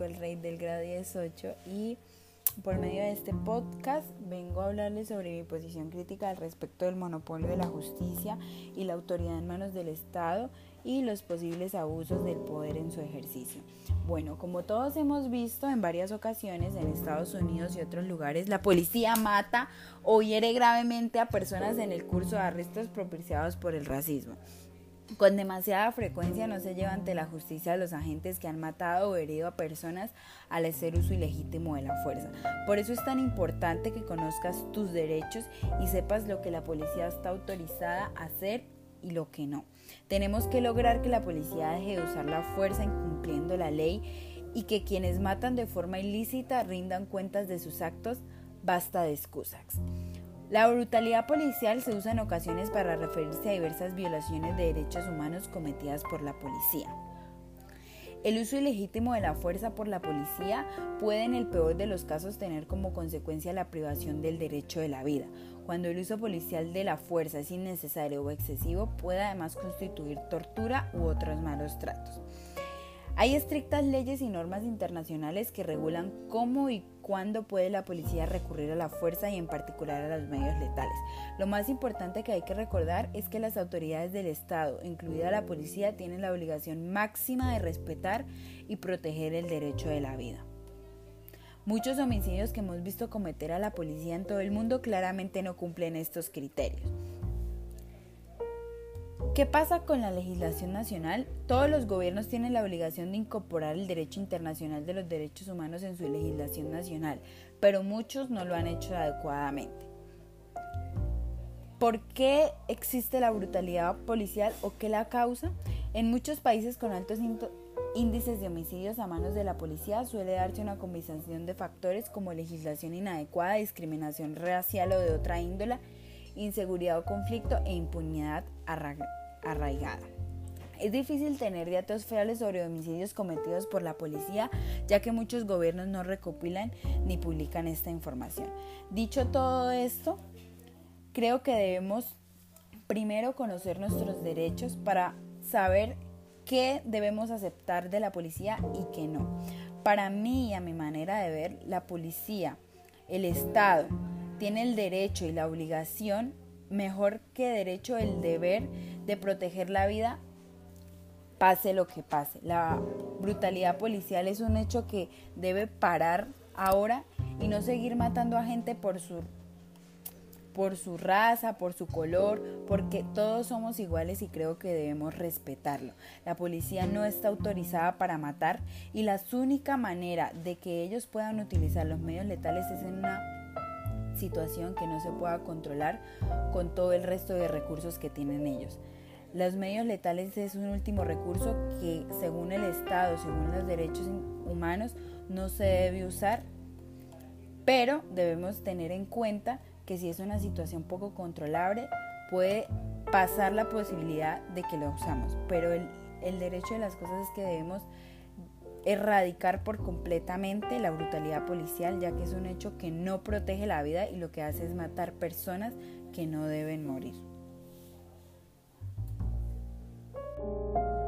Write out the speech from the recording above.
Nico, el rey del grado 18 y por medio de este podcast vengo a hablarles sobre mi posición crítica al respecto del monopolio de la justicia y la autoridad en manos del Estado y los posibles abusos del poder en su ejercicio. Bueno, como todos hemos visto en varias ocasiones en Estados Unidos y otros lugares, la policía mata o hiere gravemente a personas en el curso de arrestos propiciados por el racismo. Con demasiada frecuencia no se lleva ante la justicia a los agentes que han matado o herido a personas al hacer uso ilegítimo de la fuerza. Por eso es tan importante que conozcas tus derechos y sepas lo que la policía está autorizada a hacer y lo que no. Tenemos que lograr que la policía deje de usar la fuerza incumpliendo la ley y que quienes matan de forma ilícita rindan cuentas de sus actos. Basta de excusas. La brutalidad policial se usa en ocasiones para referirse a diversas violaciones de derechos humanos cometidas por la policía. El uso ilegítimo de la fuerza por la policía puede en el peor de los casos tener como consecuencia la privación del derecho de la vida. Cuando el uso policial de la fuerza es innecesario o excesivo, puede además constituir tortura u otros malos tratos. Hay estrictas leyes y normas internacionales que regulan cómo y cuándo puede la policía recurrir a la fuerza y en particular a los medios letales. Lo más importante que hay que recordar es que las autoridades del Estado, incluida la policía, tienen la obligación máxima de respetar y proteger el derecho de la vida. Muchos homicidios que hemos visto cometer a la policía en todo el mundo claramente no cumplen estos criterios. ¿Qué pasa con la legislación nacional? Todos los gobiernos tienen la obligación de incorporar el derecho internacional de los derechos humanos en su legislación nacional, pero muchos no lo han hecho adecuadamente. ¿Por qué existe la brutalidad policial o qué la causa? En muchos países con altos índices de homicidios a manos de la policía suele darse una combinación de factores como legislación inadecuada, discriminación racial o de otra índole, inseguridad o conflicto e impunidad arraigada. Es difícil tener datos fiables sobre homicidios cometidos por la policía, ya que muchos gobiernos no recopilan ni publican esta información. Dicho todo esto, creo que debemos primero conocer nuestros derechos para saber qué debemos aceptar de la policía y qué no. Para mí y a mi manera de ver, la policía, el Estado, tiene el derecho y la obligación, mejor que derecho, el deber de proteger la vida pase lo que pase. La brutalidad policial es un hecho que debe parar ahora y no seguir matando a gente por su por su raza, por su color, porque todos somos iguales y creo que debemos respetarlo. La policía no está autorizada para matar y la única manera de que ellos puedan utilizar los medios letales es en una situación que no se pueda controlar con todo el resto de recursos que tienen ellos. Los medios letales es un último recurso que según el Estado, según los derechos humanos, no se debe usar, pero debemos tener en cuenta que si es una situación poco controlable, puede pasar la posibilidad de que lo usamos. Pero el, el derecho de las cosas es que debemos erradicar por completamente la brutalidad policial, ya que es un hecho que no protege la vida y lo que hace es matar personas que no deben morir. Thank you.